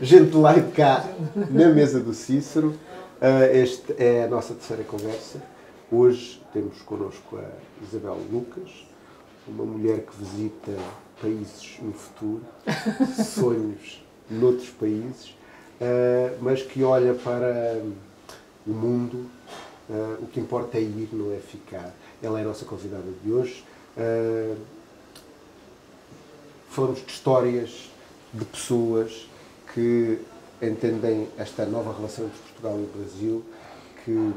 Gente lá e cá, na mesa do Cícero. Uh, esta é a nossa terceira conversa. Hoje temos connosco a Isabel Lucas, uma mulher que visita países no futuro, sonhos noutros países, uh, mas que olha para o mundo. Uh, o que importa é ir, não é ficar. Ela é a nossa convidada de hoje. falamos de histórias, de pessoas que entendem esta nova relação entre Portugal e Brasil, que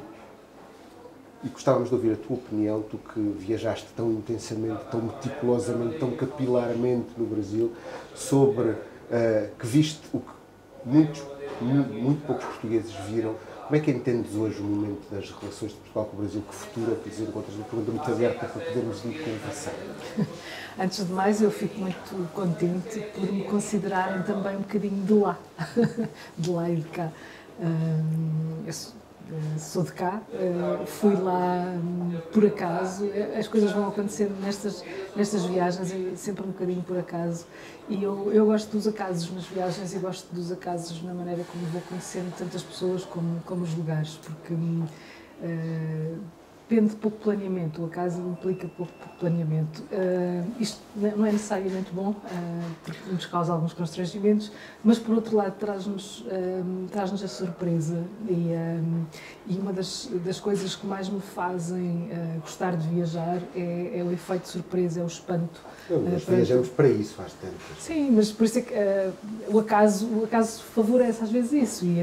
e gostávamos de ouvir a tua opinião, tu que viajaste tão intensamente, tão meticulosamente, tão capilarmente no Brasil, sobre uh, que viste o que muitos, muito, muito poucos portugueses viram. Como é que entendes hoje o momento das relações de Portugal com o Brasil? Que futuro é que encontras? Uma pergunta muito aberta para podermos ir conversar. Antes de mais, eu fico muito contente por me considerarem também um bocadinho de lá, de lá e de cá. eh, sou de cá, eh, fui lá hum, por acaso, eh, as coisas vão acontecendo nestas, nestas viagens, sempre um bocadinho por acaso, e eu, eu gosto dos acasos nas viagens e gosto dos acasos na maneira como vou conhecendo tantas pessoas como, como os lugares, porque uh, depende de pouco planeamento, o acaso implica pouco planeamento. Uh, isto não é necessariamente bom, uh, porque nos causa alguns constrangimentos, mas por outro lado traz-nos uh, traz a surpresa e, e uma das, das coisas que mais me fazem gostar de viajar é, é, o efeito surpresa, é o espanto. Não, nós viajamos para isso faz tempo. Sim, mas por isso é que o, acaso, o acaso favorece às vezes isso e,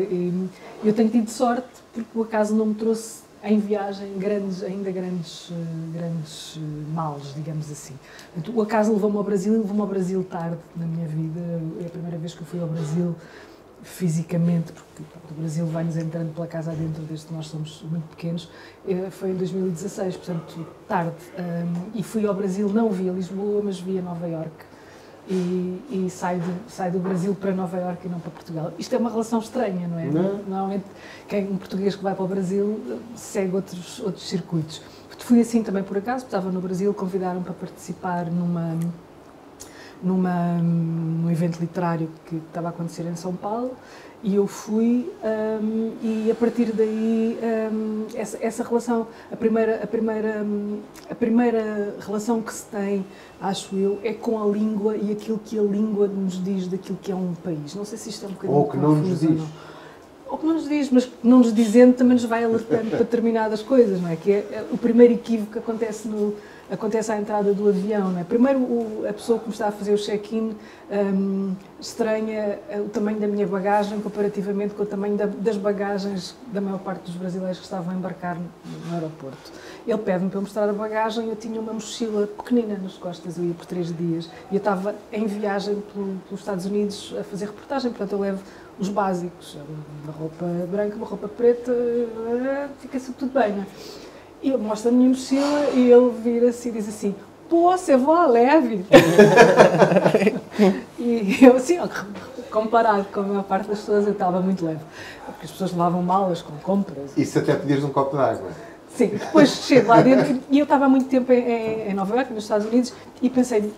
e eu tenho tido sorte porque o acaso não me trouxe em viagem grandes, ainda grandes, grandes eh, males, digamos assim. O acaso levou-me ao Brasil, levou-me ao Brasil tarde na minha vida. É a primeira vez que eu fui ao Brasil fisicamente, porque o Brasil vai-nos entrando pela casa adentro desde que nós somos muito pequenos, eh, foi em 2016, portanto, tarde. E fui ao Brasil, não via Lisboa, mas via Nova Iorque e, e sai, do, sai do Brasil para Nova Iorque e não para Portugal. Isto é uma relação estranha, não é? Não. Normalmente, quem, um português que vai para o Brasil segue outros, outros circuitos. Fui assim também por acaso, estava no Brasil, convidaram para participar numa, numa, num evento literário que estava a acontecer em São Paulo e eu fui um, e a partir daí um, essa, essa, relação a primeira a primeira a primeira relação que se tem acho eu é com a língua e aquilo que a língua nos diz daquilo que é um país. Não sei se isto é um bocadinho ou que não nos diz ou, que não nos diz mas não nos dizendo também nos vai alertando para determinadas coisas não é que é, é o primeiro equívoco que acontece no acontece à entrada do avião. Não é? Primeiro, o, a pessoa que me está a fazer o check-in um, estranha o tamanho da minha bagagem comparativamente com o tamanho da, das bagagens da maior parte dos brasileiros que estavam a embarcar no, no aeroporto. Ele pede-me para mostrar a bagagem, eu tinha uma mochila pequenina nas costas, eu ia por três dias, e eu estava em viagem pelo, pelos Estados Unidos a fazer reportagem, portanto eu levo os básicos, uma roupa branca, uma roupa preta, eh, fica-se tudo bem, não é? E eu mostro a minha mochila e ele vira-se e diz assim: Pô, você voa leve. e eu, assim, ó, comparado com a maior parte das pessoas, eu estava muito leve. Porque as pessoas levavam malas com compras. Isso até pedias um copo de água. Sim, depois chego lá dentro e eu estava há muito tempo em, em, Nova Iorque, nos Estados Unidos, e pensei,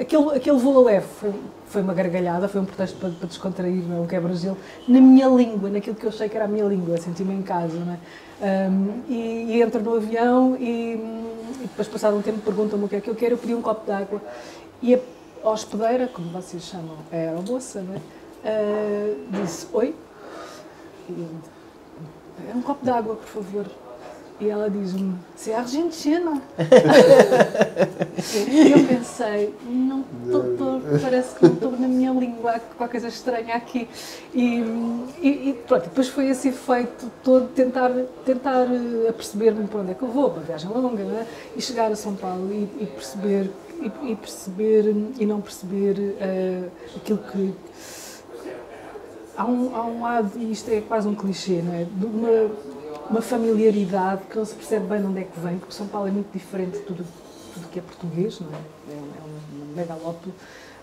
aquele, aquele voo leve foi, foi uma gargalhada, foi um pretexto para, para descontrair, não é? um quebra-gelo, na minha língua, naquilo que eu achei que era a minha língua, senti-me em casa, não é? Um, e, e, entro no avião e, e depois, passado um tempo, perguntam-me o que é que eu quero. Eu pedi um copo de água e a hospedeira, como vocês chamam, a aeromoça, né? Uh, disse: Oi? E, é um copo de água, por favor. E ela diz-me, você é argentina? e eu pensei, não estou, parece que não estou na minha língua, há qualquer coisa estranha aqui. E, e, e pronto, depois foi esse efeito todo, tentar, tentar eh, aperceber-me para onde é que eu vou, uma viagem longa, é? e chegar a São Paulo e, e perceber, e, perceber, e não perceber uh, aquilo que há um, há um lado, e isto é quase um clichê, não é? De uma, uma familiaridade que não se percebe bem de onde é que vem, porque São Paulo é muito diferente de tudo, tudo que é português, não é? É, é um megalópole.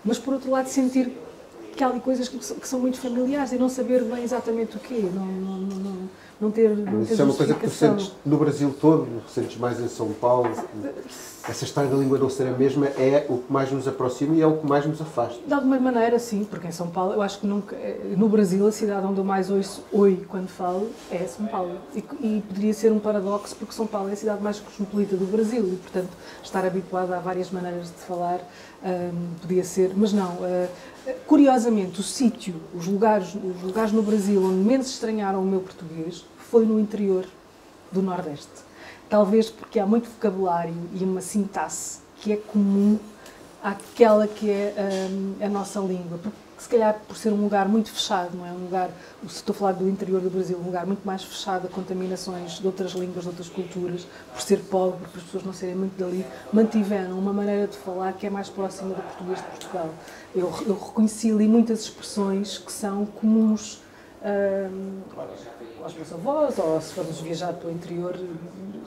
Mas, por outro lado, sentir que há ali coisas que, que são muito familiares e não saber bem exatamente o quê, não, não, não, não ter, não Mas ter isso é uma coisa que tu sentes no Brasil todo, sentes mais em São Paulo. Essa história da língua não ser a mesma é o que mais nos aproxima e é o que mais nos afasta. De alguma maneira, sim, porque em São Paulo, eu acho que nunca. eh, No Brasil, a cidade onde eu mais ouço oi quando falo é São Paulo. E, e poderia ser um paradoxo, porque São Paulo é a cidade mais cosmopolita do Brasil e, portanto, estar habituada a várias maneiras de falar hum, podia ser. Mas não. eh, curiosamente, o sítio, os lugares, os lugares no Brasil onde menos estranharam o meu português foi no interior do Nordeste. Talvez porque há muito vocabulário e uma sintaxe que é comum àquela que é hum, a nossa língua. Porque, se calhar, por ser um lugar muito fechado, não é? Um lugar, se estou a falar do interior do Brasil, um lugar muito mais fechado a contaminações de outras línguas, de outras culturas, por ser pobre, por as pessoas não serem muito dali, mantiveram uma maneira de falar que é mais próxima do português de Portugal. Eu, eu reconheci ali muitas expressões que são comuns hum, aos meus avós, ou se formos viajar para o interior,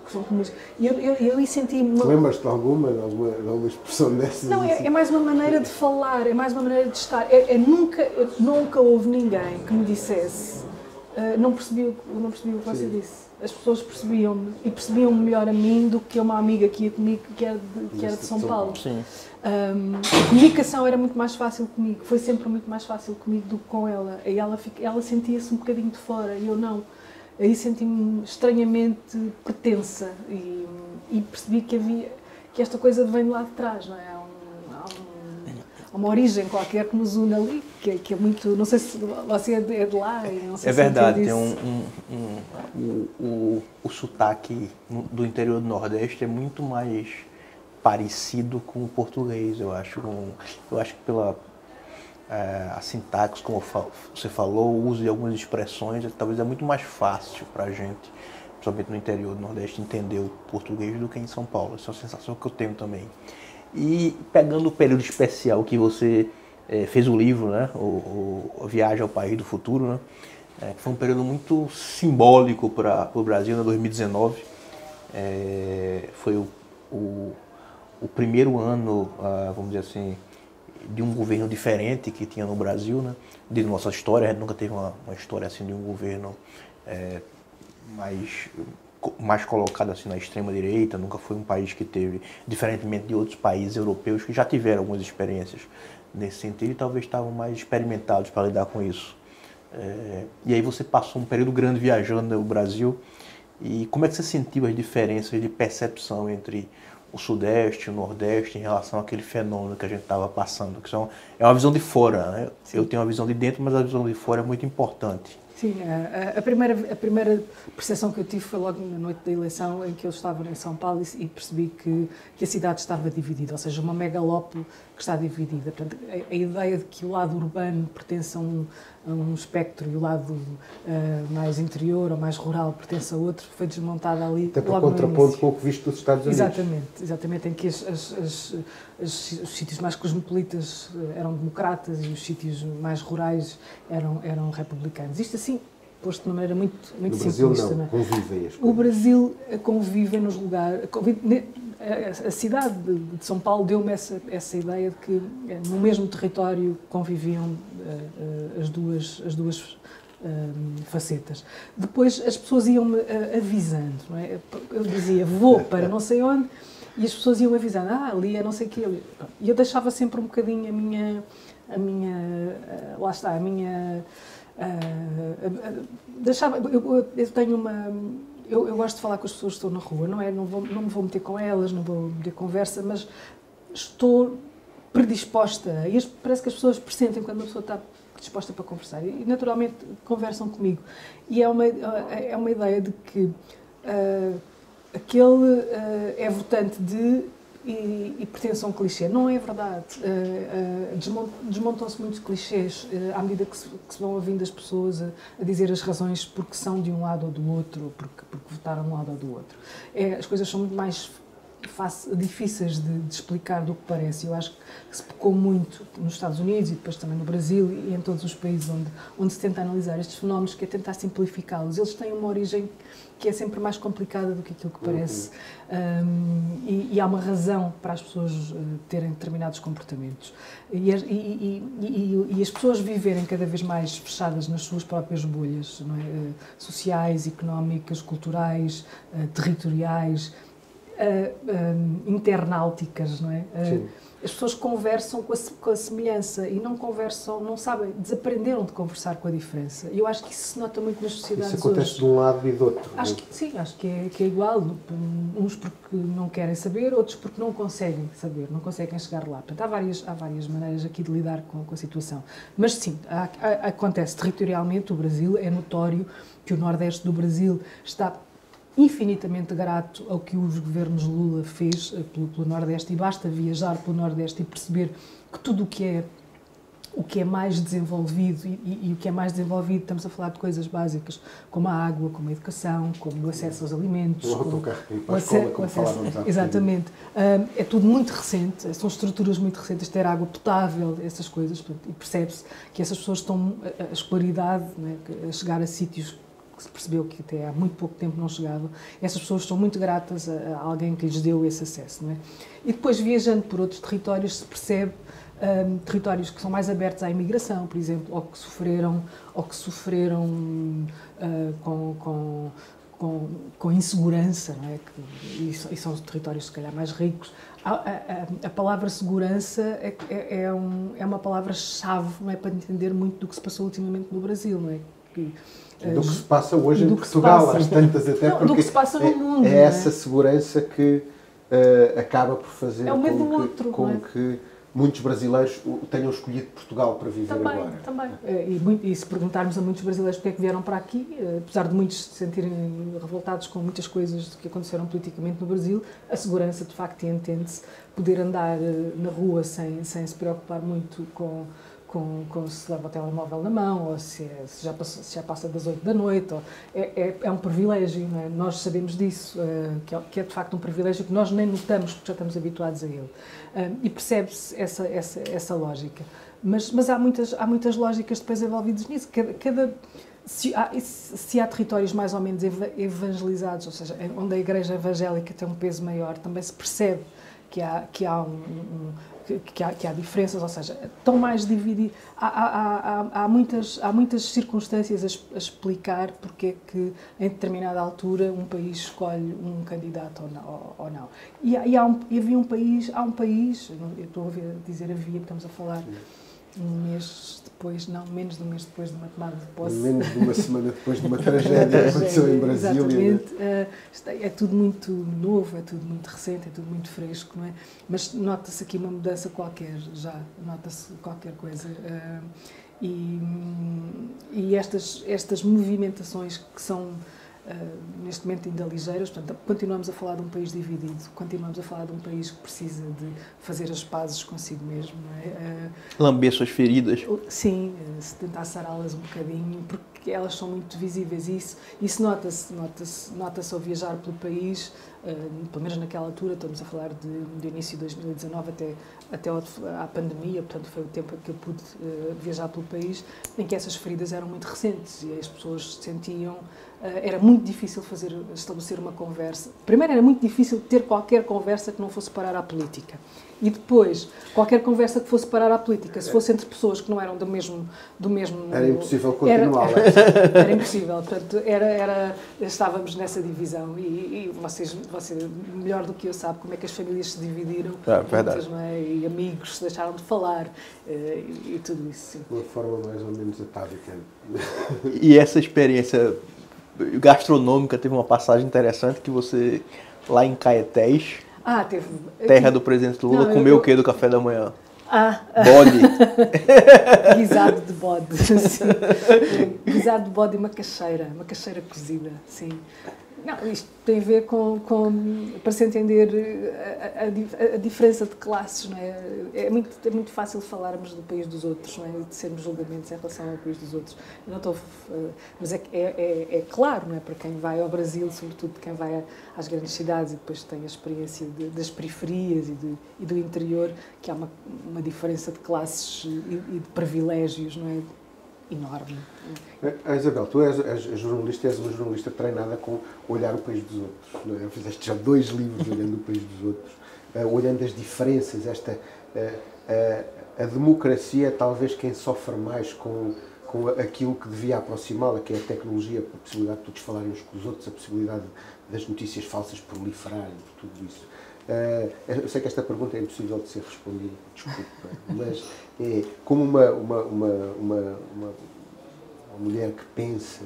que são comuns. E eu, eu, senti-me. uma- Lembras-te de alguma, de alguma, de alguma expressão dessas? Não, é, assim? é mais uma maneira de falar, é mais uma maneira de estar. É, é nunca, nunca houve ninguém que me dissesse, "Ah, não, percebi, não percebi o que você disse. As pessoas percebiam-me e percebiam-me melhor a mim do que uma amiga que ia comigo que era de, que era de São Paulo. Sim. Hum, a comunicação era muito mais fácil comigo, foi sempre muito mais fácil comigo do que com ela. E ela, ela sentia-se um bocadinho de fora e eu não. Aí senti-me estranhamente pertença e, e percebi que havia que esta coisa vem de lá de trás, não é? Há, um- há um- há uma origem qualquer que nos une ali, que, é- que é muito. Não sei se você é de, é lá. Não sei É se verdade, tem um, um- um- o, o, o sotaque do interior do Nordeste é muito mais parecido com o português, eu acho. com- eu acho que pela eh, a sintaxe, como você falou, o uso de algumas expressões, é- talvez é muito mais fácil para a gente, principalmente no interior do Nordeste, entender o português do que em São Paulo. Essa é uma sensação que eu tenho também. E pegando o período especial que você eh, fez o livro, né, o, o- Viagem ao País do Futuro, né, que foi um período muito simbólico para o Brasil, em 2019. Eh, foi o, o, o primeiro ano, ah, vamos dizer assim, de um governo diferente que tinha no Brasil, né, de nossa história. A gente nunca teve uma, uma história assim de um governo eh, mais mais colocado assim na extrema direita, nunca foi um país que teve, diferentemente de outros países europeus que já tiveram algumas experiências nesse sentido e talvez estavam mais experimentados para lidar com isso. É, e aí você passou um período grande viajando no Brasil e como é que você sentiu as diferenças de percepção entre o Sudeste o Nordeste em relação àquele fenômeno que a gente estava passando? Que são, é uma visão de fora, né? Eu tenho uma visão de dentro, mas a visão de fora é muito importante. Sim, a, a- a primeira, a primeira percepção que eu tive foi logo na noite da eleição, em que eu estava em São Paulo e, e percebi que, que a cidade estava dividida, ou seja, uma megalópole que está dividida. Portanto, a, a ideia de que o lado urbano pertence a um, a um espectro e o lado ah, mais interior ou mais rural pertence a outro foi desmontada ali Até por contraponto com o que viste dos Estados Unidos. Exatamente, exatamente, em que as- as- as- os sítios mais cosmopolitas eh, eram democratas e os sítios mais rurais eram, eram republicanos. Isto assim, posto de uma maneira muito, muito No Brasil simplista. não, é? convivem as O. Brasil convive nos lugares. convive- a, cidade de, São Paulo deu-me essa, essa ideia de que eh, no mesmo território conviviam eh, eh, as duas, as duas facetas. Depois as pessoas iam-me avisando, não é? Eu dizia vou para não sei onde e as pessoas iam avisando, ah, ali é não sei o quê. E eu deixava sempre um bocadinho a minha, a minha lá está, a minha. deixava, eu- eu tenho uma. Eu, eu gosto de falar com as pessoas que estão na rua, não é? Não, vou, não me vou meter com elas, não vou meter conversa, mas estou predisposta. E as- parece que as pessoas pressentem quando uma pessoa está disposta para conversar. E naturalmente conversam comigo. E é uma, é uma ideia de que ah, aquele ah, é votante de e, e pertence a um clichê. Não é verdade. Ah, desmon- Desmontam-se muitos clichês ah, à medida que se, que se vão ouvindo as pessoas a, a dizer as razões porque são de um lado ou do outro, ou porque, porque votaram de um lado ou do outro. É, as coisas são muito mais face, difíceis de, de, explicar do que parece. Eu acho que se pecou muito nos Estados Unidos e depois também no Brasil e em todos os países onde, onde se tenta analisar estes fenómenos, que é tentar simplificá-los. Eles têm uma origem que é sempre mais complicada do que aquilo que parece. Uhum. Um, e, e, há uma razão para as pessoas uh, terem determinados comportamentos. E, e, e, as pessoas viverem cada vez mais fechadas nas suas próprias bolhas é? uh, sociais, económicas, culturais, uh, territoriais, internauticas, não é? Sim as pessoas conversam com a, com a, semelhança e não conversam, não sabem, desaprenderam de conversar com a diferença. E eu acho que isso se nota muito nas sociedades Isso acontece hoje. de um lado e do outro. Acho que sim, acho que é, que é igual. Uns porque não querem saber, outros porque não conseguem saber, não conseguem chegar lá. Portanto, há várias, há várias maneiras aqui de lidar com, com a situação. Mas sim, há, há, acontece territorialmente, o Brasil é notório que o Nordeste do Brasil está infinitamente grato ao que os governos Lula fez eh, pelo, pelo, Nordeste e basta viajar pelo Nordeste e perceber que tudo o que é o que é mais desenvolvido e, e, e, o que é mais desenvolvido estamos a falar de coisas básicas como a água, como a educação, como o acesso aos alimentos, o como, o acesso, como acesso, exatamente. É tudo muito recente, são estruturas muito recentes, ter água potável, essas coisas e percebe-se que essas pessoas estão a, a escolaridade, né, a chegar a sítios que se percebeu que até há muito pouco tempo não chegava, essas pessoas são muito gratas a, a alguém que lhes deu esse acesso. Não é? E depois, viajando por outros territórios, se percebe um, territórios que são mais abertos à imigração, por exemplo, ou que sofreram, ou que sofreram uh, com, com, com, com, insegurança, não é? E, e, são territórios, se calhar, mais ricos. A, a, a palavra segurança é, é, é, um, é uma palavra-chave é, para entender muito do que se passou ultimamente no Brasil. Não é? Que, do que se passa hoje em Portugal, às tantas até, não, porque do que se passa no é, mundo, é, é essa segurança que uh, acaba por fazer é com, que, outro, com é? que muitos brasileiros tenham escolhido Portugal para viver também, agora. Também, é, e, e, se perguntarmos a muitos brasileiros porque é que vieram para aqui, eh, apesar de muitos se sentirem revoltados com muitas coisas que aconteceram politicamente no Brasil, a segurança de facto entende-se poder andar eh, na rua sem, sem se preocupar muito com com, com se leva o telemóvel na mão, ou se, é, se, já, passa, se já passa das 8 da noite. Ou, é, é, é, um privilégio, é? nós sabemos disso, uh, que, é, que, é, de facto um privilégio que nós nem notamos porque já estamos habituados a ele. Uh, e percebe-se essa, essa, essa lógica. Mas, mas há, muitas, há muitas lógicas depois envolvidas nisso. Cada, cada se, há, se há territórios mais ou menos evangelizados, ou seja, onde a igreja evangélica tem um peso maior, também se percebe que há, que há um que, que, há, que há diferenças, ou seja, estão mais divididos. Há, há, há, muitas, há muitas circunstâncias a, a, explicar porque é que, em determinada altura, um país escolhe um candidato ou não. Ou, não. E, e, um, e havia um país, há um país, eu estou a dizer havia, estamos a falar um mês depois, não, menos de um mês depois de uma tomada de posse. Menos de uma semana depois de uma tragédia que aconteceu em Brasília. Exatamente. Uh, é tudo muito novo, é tudo muito recente, é tudo muito fresco, não é? Mas nota-se aqui uma mudança qualquer, já, nota-se qualquer coisa. Uh, e, e estas, estas movimentações que são Uh, neste momento ainda ligeiras, portanto, continuamos a falar de um país dividido, continuamos a falar de um país que precisa de fazer as pazes consigo mesmo. É? Uh, Lamber suas feridas. Sim, uh, se tentar sará-las um bocadinho, porque elas são muito visíveis e isso, isso nota-se nota -se, nota -se ao viajar pelo país, pelo menos naquela altura, estamos a falar de, de início de 2019 até, até à pandemia, portanto foi o tempo que eu pude viajar pelo país, em que essas feridas eram muito recentes e as pessoas sentiam eh, era muito difícil fazer estabelecer uma conversa. Primeiro era muito difícil ter qualquer conversa que não fosse parar à política. E depois, qualquer conversa que fosse parar à política, se fosse entre pessoas que não eram do mesmo... Do mesmo era impossível continuar. Era, era, era impossível. Portanto, era, era, estávamos nessa divisão. E, e, vocês, você, melhor do que eu, sabe como é que as famílias se dividiram. É, verdade. Muitas, é? E amigos se deixaram de falar. Eh, e, e tudo isso. Sim. De uma forma mais ou menos atávica. E essa experiência gastronômica, teve uma passagem interessante que você, lá em Caetés, ah, teve. terra do presidente Lula, Não, comeu eu... o que do café da manhã? Ah. Bode. Guisado de bode. Guisado de bode e macaxeira. Macaxeira cozida, sim. Não, isto tem a ver com, com para se entender a, a, a, diferença de classes, não é? É muito, é muito fácil falarmos do país dos outros, não é? E de sermos julgamentos em relação ao país dos outros. Não estou, mas é, é, é, é, claro, não é? Para quem vai ao Brasil, sobretudo quem vai às grandes cidades e depois tem a experiência de, das periferias e, de, e, do interior, que há uma, uma diferença de classes e, e de privilégios, não é? Enorme. A Isabel, tu és, és jornalista és uma jornalista treinada com olhar o país dos outros. Não é? Fizeste já dois livros olhando o país dos outros, uh, olhando as diferenças, esta, uh, uh, a democracia é talvez quem sofre mais com, com aquilo que devia aproximá-la, que é a tecnologia, a possibilidade de todos falarem uns com os outros, a possibilidade das notícias falsas proliferarem, tudo isso. Uh, eu sei que esta pergunta é impossível de ser respondida, desculpa, mas é como uma, uma, uma, uma, uma, mulher que pensa,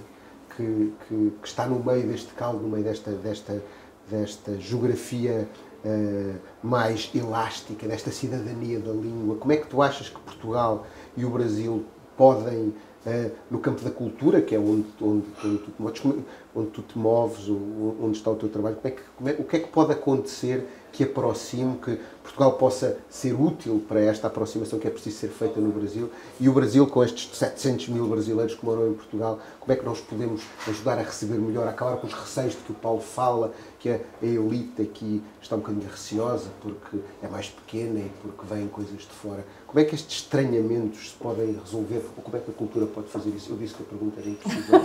que, que, que, está no meio deste caldo, no meio desta, desta, desta geografia uh, mais elástica, desta cidadania da língua, como é que tu achas que Portugal e o Brasil podem Uh, no campo da cultura, que é onde, onde, onde, tu, onde, tu, te moves, onde está o teu trabalho, como é que, como é, o que é que pode acontecer que aproxime, que Portugal possa ser útil para esta aproximação que é preciso ser feita no Brasil e o Brasil, com estes 700 mil brasileiros que moram em Portugal, como é que nós podemos ajudar a receber melhor, a acabar com os receios de que o Paulo fala, que a elite aqui está um bocadinho receosa porque é mais pequena e porque vêm coisas de fora. Como é que estes estranhamentos se podem resolver ou como é que a cultura pode fazer isso? Eu disse que a pergunta era impossível.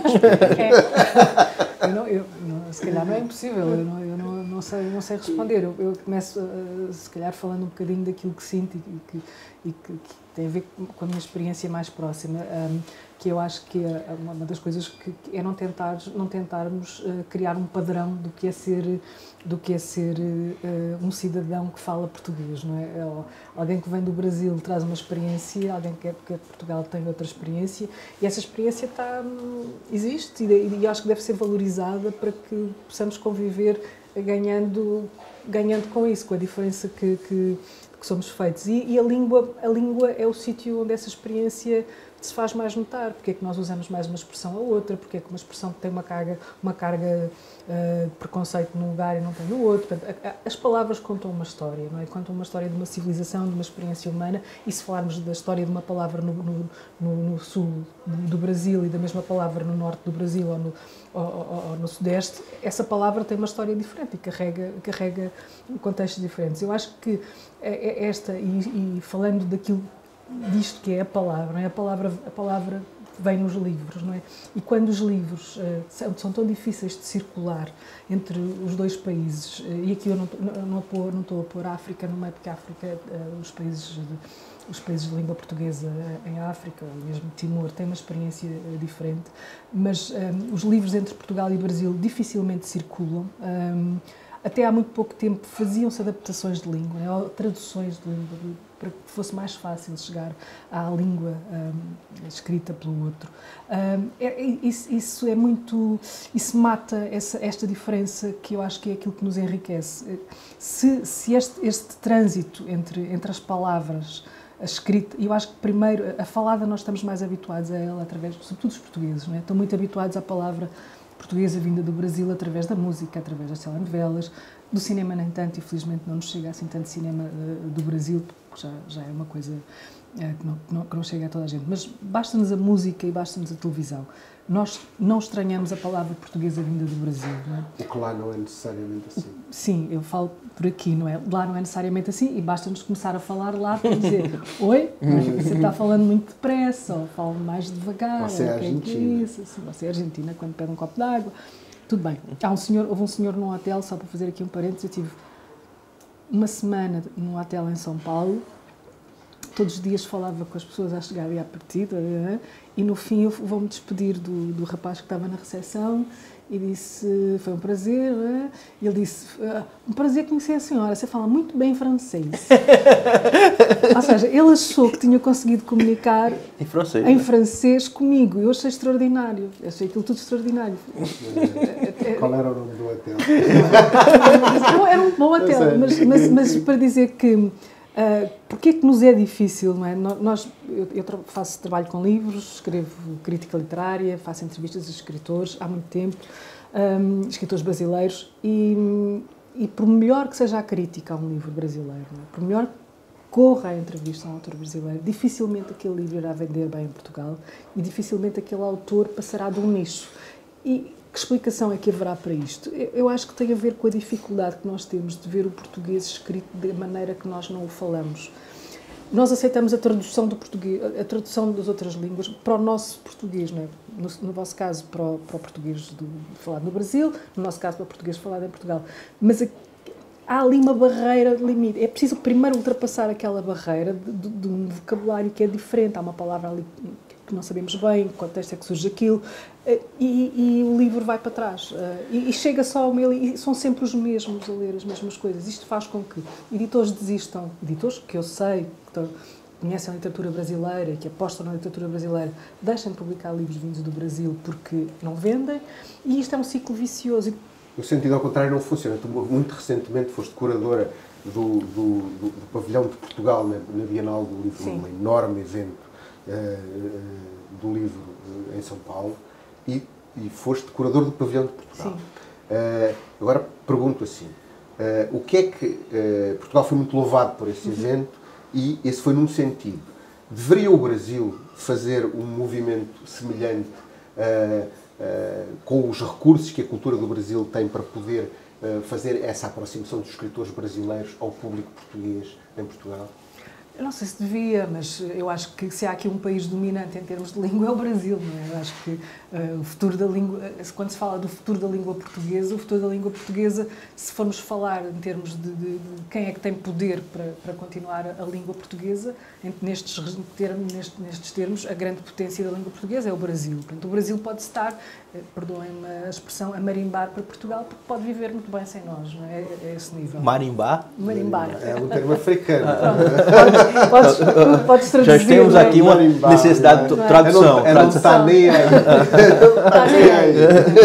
Eu não, eu, não, se calhar não é impossível, eu não, eu não, não, sei, não sei responder. Eu, eu começo, uh, se calhar, falando um bocadinho daquilo que sinto e que, e que, que tem a ver com a minha experiência mais próxima, um, que eu acho que é uma das coisas que, é não, tentar, não tentarmos uh, criar um padrão do que é ser, do que é ser uh, um cidadão que fala português, não é? é alguém que vem do Brasil traz uma experiência, alguém que é, que é de Portugal tem outra experiência e essa experiência está, existe e, e acho que deve ser valorizada para que possamos conviver ganhando, ganhando com isso, com a diferença que, que que somos feitos. E, e, a, língua, a língua é o sítio onde essa experiência se faz mais notar. Porque é que nós usamos mais uma expressão a outra, porque é que uma expressão tem uma carga, uma carga uh, de preconceito num lugar e não tem no outro. Portanto, a, a, as palavras contam uma história, não é? Contam uma história de uma civilização, de uma experiência humana. E se falarmos da história de uma palavra no, no, no, no sul do Brasil e da mesma palavra no norte do Brasil ou no, ou, ou, ou no sudeste, essa palavra tem uma história diferente e carrega, carrega contextos diferentes. Eu acho que é, é esta, e, e falando daquilo disto que é a palavra, é? a palavra, a palavra vem nos livros, não é? E quando os livros uh, são, são, tão difíceis de circular entre os dois países, uh, e aqui eu não, não, não, não estou a pôr a África no meio, porque a África, uh, os, países de, os países de língua portuguesa em África, ou mesmo Timor, têm uma experiência diferente, mas um, os livros entre Portugal e Brasil dificilmente circulam. Um, até há muito pouco tempo faziam-se adaptações de língua, né, traduções de língua, para que fosse mais fácil chegar à língua um, escrita pelo outro. Um, é, é, isso, isso, é muito. Isso mata essa, esta diferença que eu acho que é aquilo que nos enriquece. Se, se este, este trânsito entre, entre as palavras a escrita, eu acho que primeiro a falada nós estamos mais habituados a ela através, sobretudo os portugueses, não é? estão muito habituados à palavra portuguesa vinda do Brasil através da música, através das telenovelas, do cinema nem tanto, infelizmente não nos chega assim tanto cinema uh, do Brasil, porque já, já é uma coisa uh, que, não, não, que, não, chega a toda a gente. Mas basta-nos a música e basta-nos a televisão nós não estranhamos a palavra portuguesa vinda do Brasil, não é? O que lá não é necessariamente assim. Sim, eu falo por aqui, não é? Lá não é necessariamente assim e basta-nos começar a falar lá para dizer Oi, você está falando muito depressa ou fala mais devagar. Você é, é argentina. É isso? Assim, você é argentina quando pede um copo d'água. Tudo bem. Há um senhor, houve um senhor num hotel, só para fazer aqui um parênteses, eu tive uma semana num hotel em São Paulo todos os dias falava com as pessoas a chegar e à partida, é? e no fim eu vou-me despedir do, do rapaz que estava na recepção e disse, foi um prazer, e ele disse, um prazer conhecer a senhora, você fala muito bem francês. Ou seja, ele achou que tinha conseguido comunicar em francês, em francês comigo, eu achei extraordinário, eu achei aquilo tudo extraordinário. Qual era o nome do hotel? Não, era um bom hotel, mas, mas, mas para dizer que Uh, Porquê que nos é difícil? Não é? Nós, eu, eu, faço trabalho com livros, escrevo crítica literária, faço entrevistas a escritores há muito tempo, um, escritores brasileiros, e, e por melhor que seja a crítica a um livro brasileiro, é? por melhor que corra a entrevista a um autor brasileiro, dificilmente aquele livro irá vender bem em Portugal e dificilmente aquele autor passará de um nicho. E que explicação é que haverá para isto? Eu acho que tem a ver com a dificuldade que nós temos de ver o português escrito da maneira que nós não o falamos. Nós aceitamos a tradução do português, a tradução das outras línguas para o nosso português, não é? No, no vosso caso, para o, para o português do, falado no Brasil, no nosso caso, para o português falado em Portugal. Mas a, há ali uma barreira limite. É preciso primeiro ultrapassar aquela barreira de, de, de um vocabulário que é diferente. Há uma palavra ali que não sabemos bem, em que contexto é que surge aquilo, eh, e, e o livro vai para trás. Eh, e, e chega só ao meu, e são sempre os mesmos a ler as mesmas coisas. Isto faz com que editores desistam, editores que eu sei, que conhecem a literatura brasileira, que apostam na literatura brasileira, deixem de publicar livros vindos do Brasil porque não vendem, e isto é um ciclo vicioso. No sentido ao contrário, não funciona. Tu, muito recentemente foste curadora do, do, do, do pavilhão de Portugal na, na Bienal do Livro, Sim. um enorme evento do livro em São Paulo e, e foste curador do Pavilhão de Portugal. Uh, agora pergunto assim, o que é que Portugal foi muito louvado por esse uhum. evento e esse foi num sentido. Deveria o Brasil fazer um movimento semelhante com os recursos que a cultura do Brasil tem para poder fazer essa aproximação dos escritores brasileiros ao público português em Portugal? Eu não sei se devia, mas eu acho que se há aqui um país dominante em termos de língua é o Brasil. Não é? Eu acho que uh, o futuro da língua, quando se fala do futuro da língua portuguesa, o futuro da língua portuguesa, se formos falar em termos de, de, de quem é que tem poder para, para continuar a língua portuguesa, nestes termos, nestes, nestes termos, a grande potência da língua portuguesa é o Brasil. Portanto, o Brasil pode estar, eh, perdoem-me a expressão, a marimbar para Portugal, porque pode viver muito bem sem nós. Não é? é, é esse nível. Marimbar? Marimbar. É um termo africano. podes, podes traduzir. Já temos aqui uma necessidade de tradução. É não está nem aí. Está nem aí.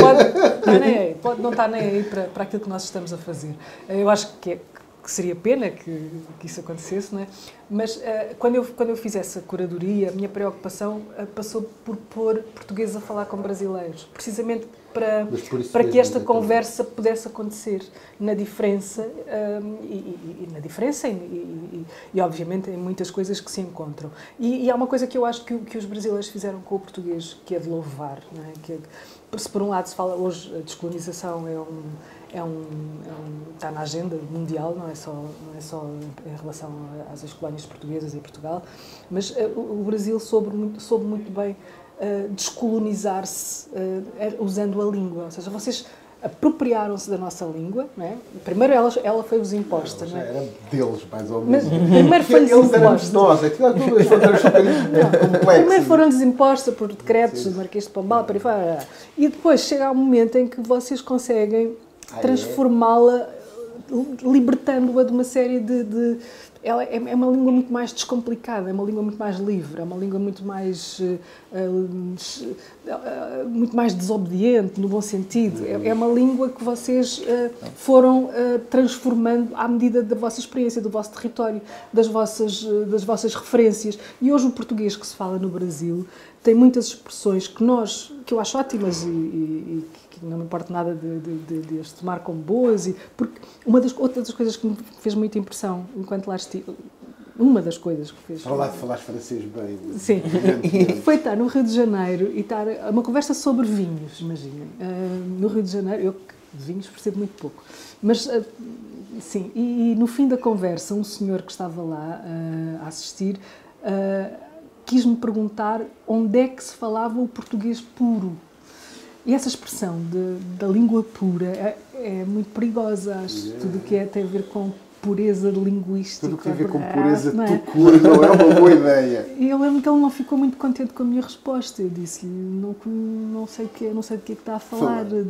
Pode, nem aí. Pode não estar nem aí para, para aquilo que nós estamos a fazer. Eu acho que, é, que seria pena que, que isso acontecesse, não é? Mas uh, quando, eu, quando eu fiz essa curadoria, a minha preocupação uh, passou por pôr portugueses a falar com brasileiros, precisamente para, para que esta conversa pudesse acontecer na diferença um, e, e, e, na diferença e, e, e, obviamente em muitas coisas que se encontram e, há uma coisa que eu acho que, que os brasileiros fizeram com o português que é de louvar não é? que se por um lado se fala hoje a descolonização é um é um, é um, está na agenda mundial, não é só, não é só em relação às colónias portuguesas em Portugal, mas uh, o Brasil soube muito, soube muito bem uh, descolonizar-se uh, usando a língua. Ou seja, vocês apropriaram-se da nossa língua, não é? Primeiro ela, ela foi-vos imposta, não, é? Era deles, mais ou menos. Mas primeiro foi-lhes imposta. Nós, é tudo as fronteiras um complexo. Primeiro foram-lhes por decretos do Marquês de Pombal, para fora. E depois chega um momento em que vocês conseguem ah, é? transformá-la, libertando-a de uma série de, de ela é, é, uma língua muito mais descomplicada, é uma língua muito mais livre, é uma língua muito mais uh, uh, muito mais desobediente no bom sentido. É, é uma língua que vocês uh, foram transformando à medida da vossa experiência, do vosso território, das vossas das vossas referências. E hoje o português que se fala no Brasil tem muitas expressões que nós que eu acho ótimas e, e, e não me importa nada de, de, de, de, as tomar como boas, e, porque uma das, outra das coisas que me fez muita impressão enquanto lá estive, uma das coisas que fez. Falar de falar francês bem. Sim. Foi estar no Rio de Janeiro e estar uma conversa sobre vinhos, imaginem. Uh, no Rio de Janeiro, eu de vinhos percebo muito pouco. Mas, uh, sim, e, e, no fim da conversa, um senhor que estava lá uh, a assistir quis-me perguntar onde é que se falava o português puro. E essa expressão de, da língua pura é, é muito perigosa, acho. Yeah. Tudo que é, tem a ver com pureza linguística. Tudo que tem a ver com pureza não é? Não é uma boa ideia. E eu lembro que ele não ficou muito contente com a minha resposta. Eu disse-lhe, não, não sei o que, não sei de que é que está a falar. De,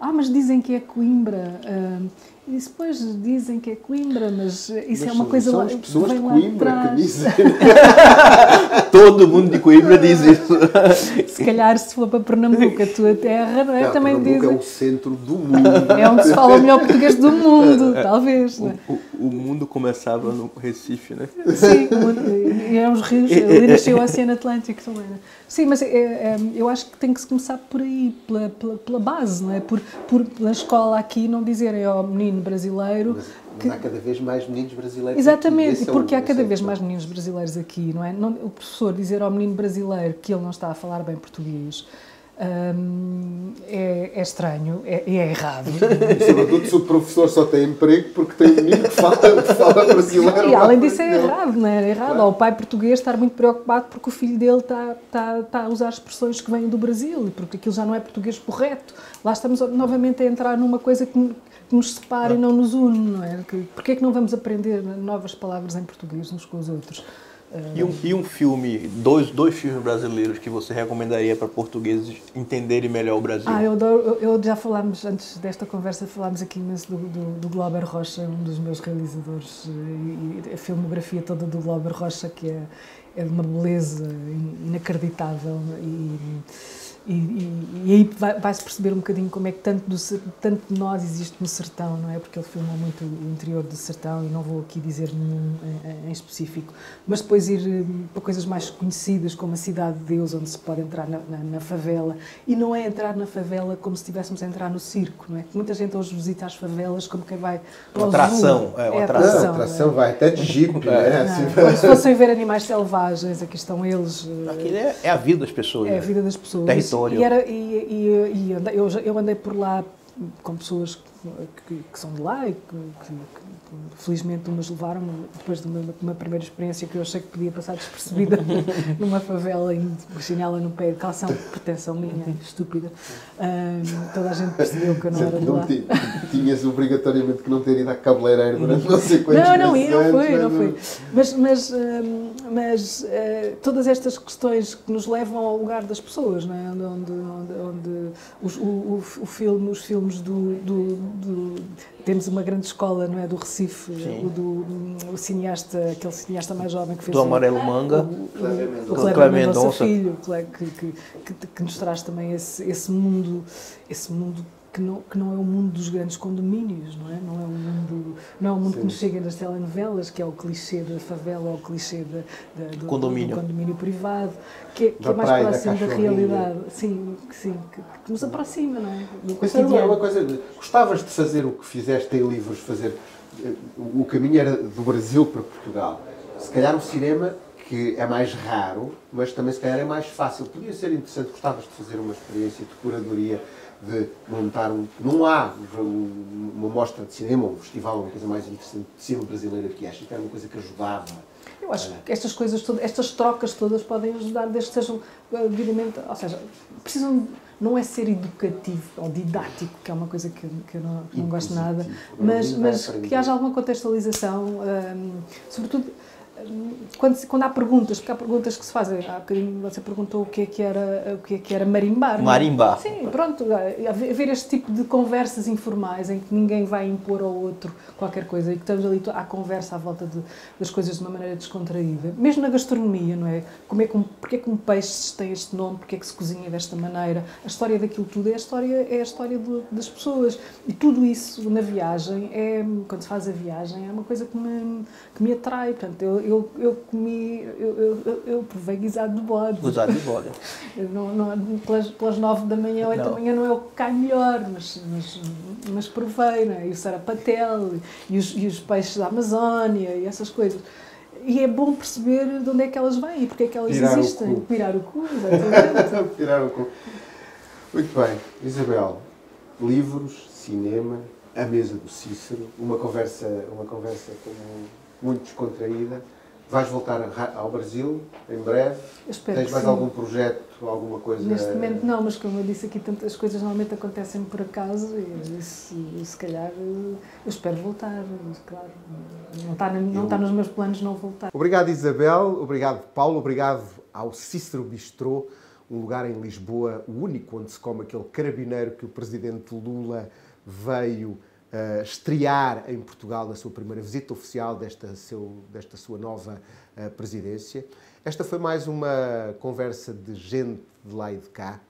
ah, mas dizem que é Coimbra. Uh, e depois dizem que é Coimbra, mas isso mas é uma coisa são lá. São as pessoas de Coimbra que dizem. Todo mundo de Coimbra diz isso. Se calhar, se for para Pernambuco, a tua terra, não é? Não, Também Pernambuco dizem. é o centro do mundo. É onde se fala o melhor português do mundo, talvez. O, é? o, o mundo começava no Recife, né? Sim, e é uns rios, ali nasceu o Oceano Atlântico também, né? Sim, mas é, é, eu acho que tem que se começar por aí, pela, pela, pela base, não é? Por, por na escola aqui não dizerem ao menino brasileiro. Mas, mas que... há cada vez mais meninos brasileiros. Exatamente, aqui. porque é há cada vez mais meninos brasileiros aqui, não é? Não, o professor dizer ao menino brasileiro que ele não está a falar bem português Hum, é, é, estranho, é, é errado. Sobretudo se o professor só tem emprego porque tem um menino que fala, que fala brasileiro. E além disso é errado, não é? é errado. Claro. o pai português estar muito preocupado porque o filho dele está, está, está a usar expressões que vêm do Brasil e porque aquilo já não é português correto. Lá estamos novamente a entrar numa coisa que, que nos separa não. e não nos une, não é? Que, porque é que não vamos aprender novas palavras em português uns com os outros? E um, e um filme, dois, dois filmes brasileiros que você recomendaria para portugueses entenderem melhor o Brasil? Ah, eu, adoro, eu já falámos, antes desta conversa, falámos aqui imenso do, do, do Glauber Rocha, um dos meus realizadores, e, e a filmografia toda do Glauber Rocha, que é, é de uma beleza inacreditável. E, e, e, e, aí vai-se perceber um bocadinho como é que tanto, do, tanto de nós existe no sertão, não é? Porque ele filma muito o interior do sertão e não vou aqui dizer nenhum em, em específico. Mas depois ir eh, para coisas mais conhecidas, como a Cidade de Deus, onde se pode entrar na, na, na favela. E não é entrar na favela como se estivéssemos a entrar no circo, não é? Muita gente hoje visita as favelas como quem vai para uma atração, é, uma é atração. Não, atração, é. vai até de jipe, né? Assim, como se fossem ver animais selvagens, aqui estão eles. Aqui é, é a vida das pessoas. É a vida das pessoas. Território e, era, e, e, e eu, eu andei por lá com pessoas que, que, são de lá e que, que, felizmente umas levaram depois de uma, uma, primeira experiência que eu achei que podia passar despercebida numa favela e chinela no pé, calção, pretensão minha, estúpida. Um, toda a gente percebeu que eu não era de lá. Tinhas obrigatoriamente que não ter ido à cabeleireira durante não sei quantos Não, não, e não foi, não foi. Mas, mas, mas uh, todas estas questões que nos levam ao lugar das pessoas, não é? onde, onde, onde, onde os, o, o, o filme, os filmes do, do do, temos uma grande escola, não é, do Recife, o do o cineasta, aquele cineasta mais jovem que fez do Amarelo Manga, o, o, o Kleber Mendonça Filho, que, que, que, que, nos traz também esse, esse mundo, esse mundo que não, que não é o mundo dos grandes condomínios, não é? Não é o mundo, não é o mundo que nos chega nas telenovelas, que é o clichê da favela ou o clichê da, da do, condomínio. do, condomínio privado, que, é, que é mais próximo da, da realidade. Sim, que, sim que, que, nos aproxima, não é? Isso era uma coisa. Gostavas de fazer o que fizeste em livros, fazer. O caminho era do Brasil para Portugal. Se calhar o cinema que é mais raro, mas também se calhar é mais fácil. Podia ser interessante, gostavas de fazer uma experiência de curadoria de montar um. Não há uma mostra de cinema, um festival, uma coisa mais interessante de cinema brasileiro que acho que era uma coisa que ajudava. Eu acho que estas coisas todas, estas trocas todas podem ajudar desde que sejam eh, devidamente. Ou seja, precisam. Não é ser educativo ou didático, que é uma coisa que, que eu não, não gosto nada, mas, mas que haja alguma contextualização, ehm, sobretudo quando, quando há perguntas, porque há perguntas que se fazem, há bocadinho você perguntou o que é que era, o que é que era marimbar. É? Marimbar. Sim, pronto, haver este tipo de conversas informais em que ninguém vai impor ao outro qualquer coisa e que estamos ali à conversa à volta de, das coisas de uma maneira descontraída. Mesmo na gastronomia, não é? Como é que um, porque é que um peixe tem este nome, porque é que se cozinha desta maneira? A história daquilo tudo é a história, é a história de, das pessoas. E tudo isso na viagem, é, quando se faz a viagem, é uma coisa que me, que me atrai. Portanto, eu, eu, eu comi, eu, eu, eu provei guisado de bode. Guisado de bode. não, não, pelas, pelas nove da manhã, oito da manhã não é o que cai melhor, mas, mas, mas provei, não é? E o sarapatel, e os, e os peixes da Amazónia, e essas coisas. E é bom perceber de onde é que elas vêm e porque é que elas Pirar existem. O Pirar o cu, exatamente. Pirar o cu. Muito bem, Isabel, livros, cinema, a mesa do Cícero, uma conversa, uma conversa como muito descontraída. Vais voltar ao Brasil em breve? Tens mais sim. algum projeto, alguma coisa? Neste momento não, mas como eu disse aqui, tantas coisas normalmente acontecem por acaso e, se, se calhar eu espero voltar, claro. Não está, não está nos meus planos não voltar. Obrigado Isabel, obrigado Paulo, obrigado ao Cícero Bistrô, um lugar em Lisboa, o único onde se come aquele carabineiro que o presidente Lula veio uh, estrear em Portugal na sua primeira visita oficial desta, seu, desta sua nova uh, presidência. Esta foi mais uma conversa de gente de lá e de cá.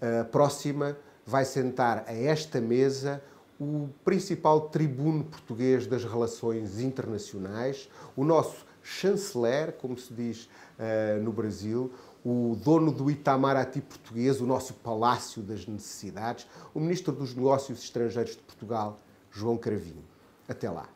Uh, próxima vai sentar a esta mesa o principal tribuno português das relações internacionais, o nosso chanceler, como se diz uh, no Brasil, o dono do Itamaraty português, o nosso Palácio das Necessidades, o ministro dos Negócios Estrangeiros de Portugal, João Cravinho. Até lá.